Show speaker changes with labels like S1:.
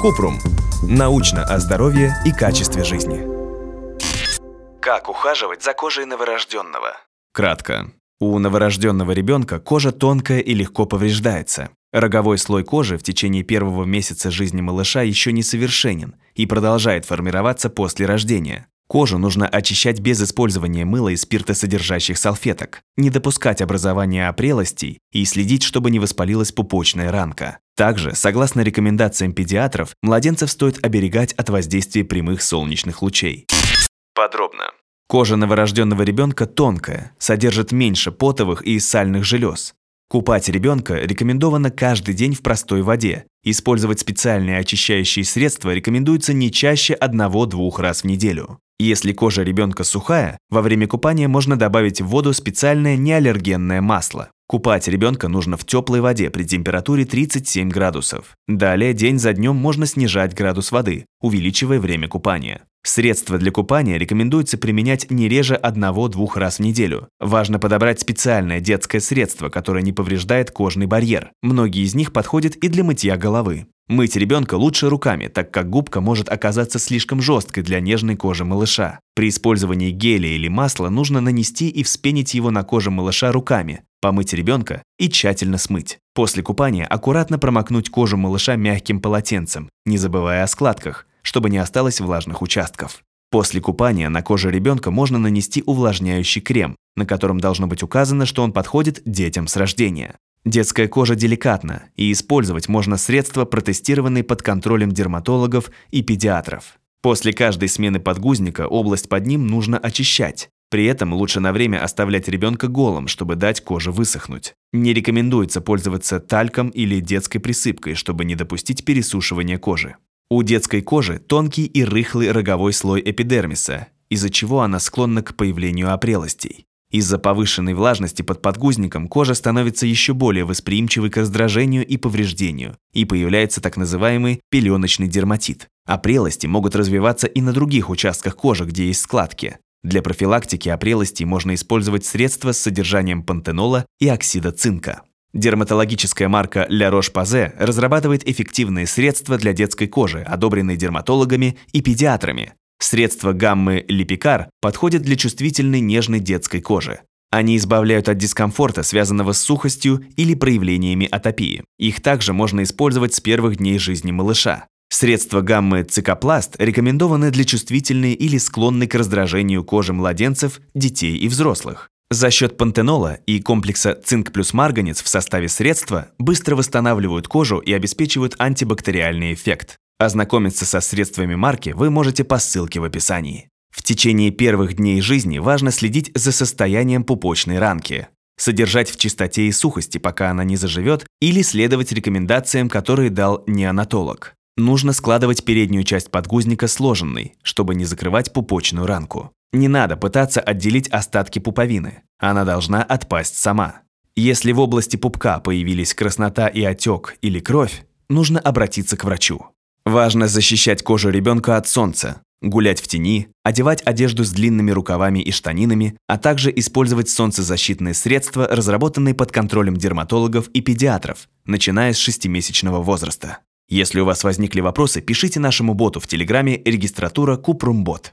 S1: Купрум. Научно о здоровье и качестве жизни.
S2: Как ухаживать за кожей новорожденного?
S1: Кратко. У новорожденного ребенка кожа тонкая и легко повреждается. Роговой слой кожи в течение первого месяца жизни малыша еще не совершенен и продолжает формироваться после рождения. Кожу нужно очищать без использования мыла и спиртосодержащих салфеток, не допускать образования опрелостей и следить, чтобы не воспалилась пупочная ранка. Также, согласно рекомендациям педиатров, младенцев стоит оберегать от воздействия прямых солнечных лучей.
S2: Подробно.
S1: Кожа новорожденного ребенка тонкая, содержит меньше потовых и сальных желез. Купать ребенка рекомендовано каждый день в простой воде. Использовать специальные очищающие средства рекомендуется не чаще одного-двух раз в неделю. Если кожа ребенка сухая, во время купания можно добавить в воду специальное неаллергенное масло. Купать ребенка нужно в теплой воде при температуре 37 градусов. Далее день за днем можно снижать градус воды, увеличивая время купания. Средства для купания рекомендуется применять не реже одного-двух раз в неделю. Важно подобрать специальное детское средство, которое не повреждает кожный барьер. Многие из них подходят и для мытья головы. Мыть ребенка лучше руками, так как губка может оказаться слишком жесткой для нежной кожи малыша. При использовании геля или масла нужно нанести и вспенить его на коже малыша руками, помыть ребенка и тщательно смыть. После купания аккуратно промокнуть кожу малыша мягким полотенцем, не забывая о складках, чтобы не осталось влажных участков. После купания на коже ребенка можно нанести увлажняющий крем, на котором должно быть указано, что он подходит детям с рождения. Детская кожа деликатна, и использовать можно средства, протестированные под контролем дерматологов и педиатров. После каждой смены подгузника область под ним нужно очищать. При этом лучше на время оставлять ребенка голым, чтобы дать коже высохнуть. Не рекомендуется пользоваться тальком или детской присыпкой, чтобы не допустить пересушивания кожи. У детской кожи тонкий и рыхлый роговой слой эпидермиса, из-за чего она склонна к появлению опрелостей. Из-за повышенной влажности под подгузником кожа становится еще более восприимчивой к раздражению и повреждению, и появляется так называемый пеленочный дерматит. Опрелости могут развиваться и на других участках кожи, где есть складки. Для профилактики опрелостей можно использовать средства с содержанием пантенола и оксида цинка. Дерматологическая марка La Roche-Posay разрабатывает эффективные средства для детской кожи, одобренные дерматологами и педиатрами, Средства гаммы Липикар подходят для чувствительной нежной детской кожи. Они избавляют от дискомфорта, связанного с сухостью или проявлениями атопии. Их также можно использовать с первых дней жизни малыша. Средства гаммы цикопласт рекомендованы для чувствительной или склонной к раздражению кожи младенцев, детей и взрослых. За счет пантенола и комплекса цинк плюс марганец в составе средства быстро восстанавливают кожу и обеспечивают антибактериальный эффект. Ознакомиться со средствами марки вы можете по ссылке в описании. В течение первых дней жизни важно следить за состоянием пупочной ранки, содержать в чистоте и сухости, пока она не заживет, или следовать рекомендациям, которые дал неонатолог. Нужно складывать переднюю часть подгузника сложенной, чтобы не закрывать пупочную ранку. Не надо пытаться отделить остатки пуповины. Она должна отпасть сама. Если в области пупка появились краснота и отек или кровь, нужно обратиться к врачу. Важно защищать кожу ребенка от солнца, гулять в тени, одевать одежду с длинными рукавами и штанинами, а также использовать солнцезащитные средства, разработанные под контролем дерматологов и педиатров, начиная с шестимесячного возраста. Если у вас возникли вопросы, пишите нашему боту в Телеграме регистратура Купрумбот.